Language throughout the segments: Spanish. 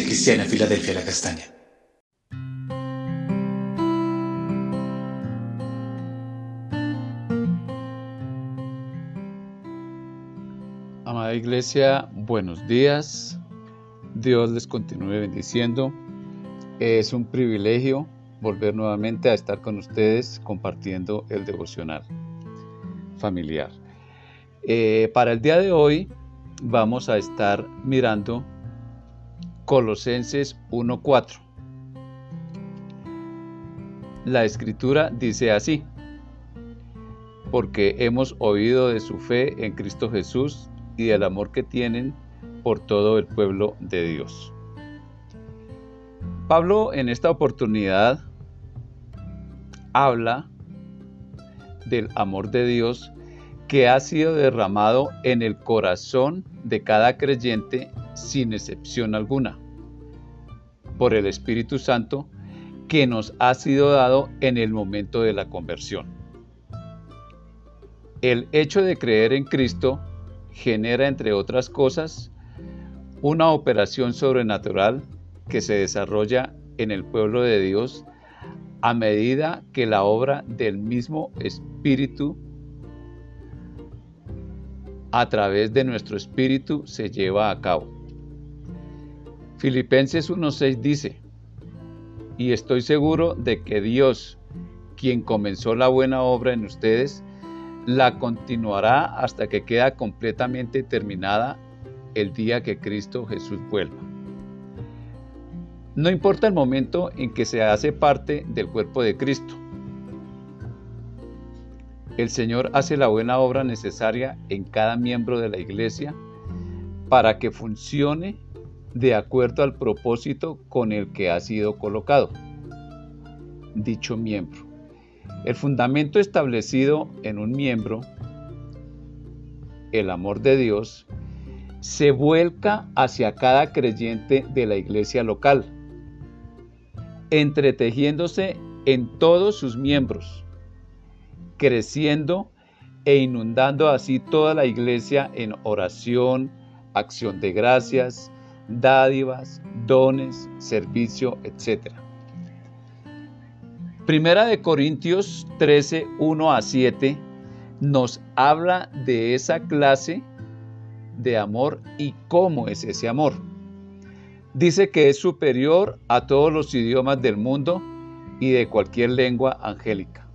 Cristiana Filadelfia La Castaña. Amada Iglesia, buenos días. Dios les continúe bendiciendo. Es un privilegio volver nuevamente a estar con ustedes compartiendo el devocional familiar. Eh, para el día de hoy vamos a estar mirando Colosenses 1.4. La escritura dice así, porque hemos oído de su fe en Cristo Jesús y del amor que tienen por todo el pueblo de Dios. Pablo en esta oportunidad habla del amor de Dios que ha sido derramado en el corazón de cada creyente sin excepción alguna, por el Espíritu Santo que nos ha sido dado en el momento de la conversión. El hecho de creer en Cristo genera, entre otras cosas, una operación sobrenatural que se desarrolla en el pueblo de Dios a medida que la obra del mismo Espíritu a través de nuestro espíritu se lleva a cabo. Filipenses 1.6 dice, y estoy seguro de que Dios, quien comenzó la buena obra en ustedes, la continuará hasta que queda completamente terminada el día que Cristo Jesús vuelva. No importa el momento en que se hace parte del cuerpo de Cristo. El Señor hace la buena obra necesaria en cada miembro de la iglesia para que funcione de acuerdo al propósito con el que ha sido colocado dicho miembro. El fundamento establecido en un miembro, el amor de Dios, se vuelca hacia cada creyente de la iglesia local, entretejiéndose en todos sus miembros, creciendo e inundando así toda la iglesia en oración, acción de gracias, dádivas, dones, servicio, etc. Primera de Corintios 13, 1 a 7 nos habla de esa clase de amor y cómo es ese amor. Dice que es superior a todos los idiomas del mundo y de cualquier lengua angélica.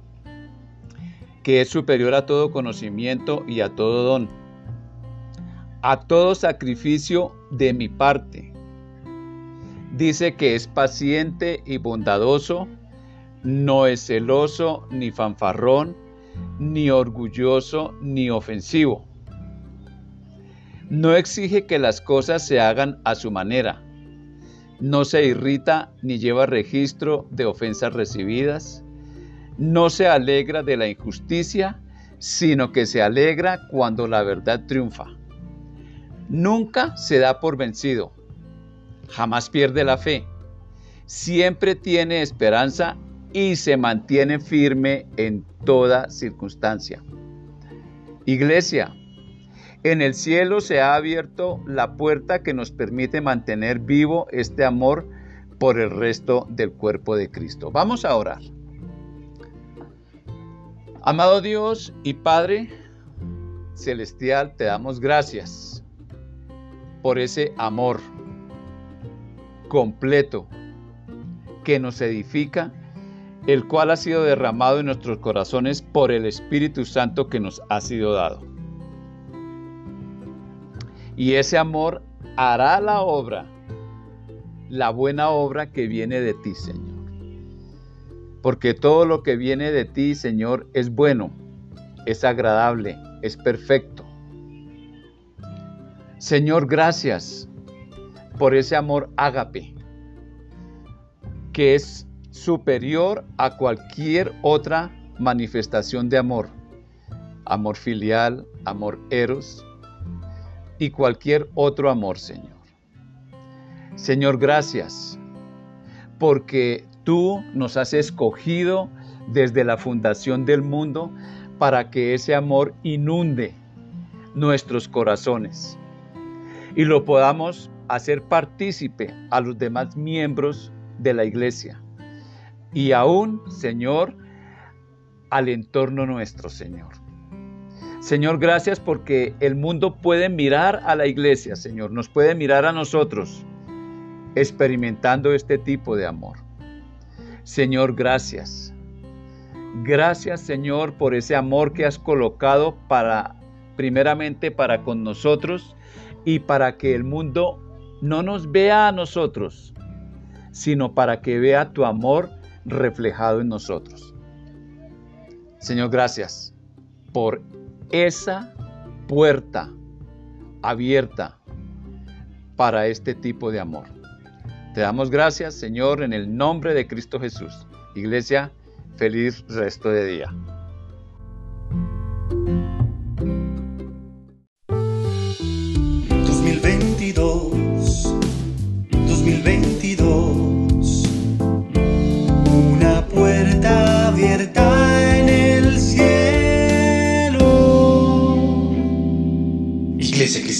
Que es superior a todo conocimiento y a todo don. A todo sacrificio de mi parte. Dice que es paciente y bondadoso no es celoso, ni fanfarrón, ni orgulloso, ni ofensivo. No exige que las cosas se hagan a su manera. No se irrita ni lleva registro de ofensas recibidas. No se alegra de la injusticia, sino que se alegra cuando la verdad triunfa. Nunca se da por vencido. Jamás pierde la fe. Siempre tiene esperanza y se mantiene firme en toda circunstancia. Iglesia, en el cielo se ha abierto la puerta que nos permite mantener vivo este amor por el resto del cuerpo de Cristo. Vamos a orar. Amado Dios y Padre Celestial, te damos gracias por ese amor completo que nos edifica el cual ha sido derramado en nuestros corazones por el Espíritu Santo que nos ha sido dado. Y ese amor hará la obra, la buena obra que viene de ti, Señor. Porque todo lo que viene de ti, Señor, es bueno, es agradable, es perfecto. Señor, gracias por ese amor ágape, que es superior a cualquier otra manifestación de amor. Amor filial, amor eros y cualquier otro amor, Señor. Señor, gracias porque tú nos has escogido desde la fundación del mundo para que ese amor inunde nuestros corazones y lo podamos hacer partícipe a los demás miembros de la iglesia y aún, Señor, al entorno nuestro, Señor. Señor, gracias porque el mundo puede mirar a la iglesia, Señor, nos puede mirar a nosotros experimentando este tipo de amor. Señor, gracias. Gracias, Señor, por ese amor que has colocado para primeramente para con nosotros y para que el mundo no nos vea a nosotros, sino para que vea tu amor reflejado en nosotros. Señor, gracias por esa puerta abierta para este tipo de amor. Te damos gracias, Señor, en el nombre de Cristo Jesús. Iglesia, feliz resto de día.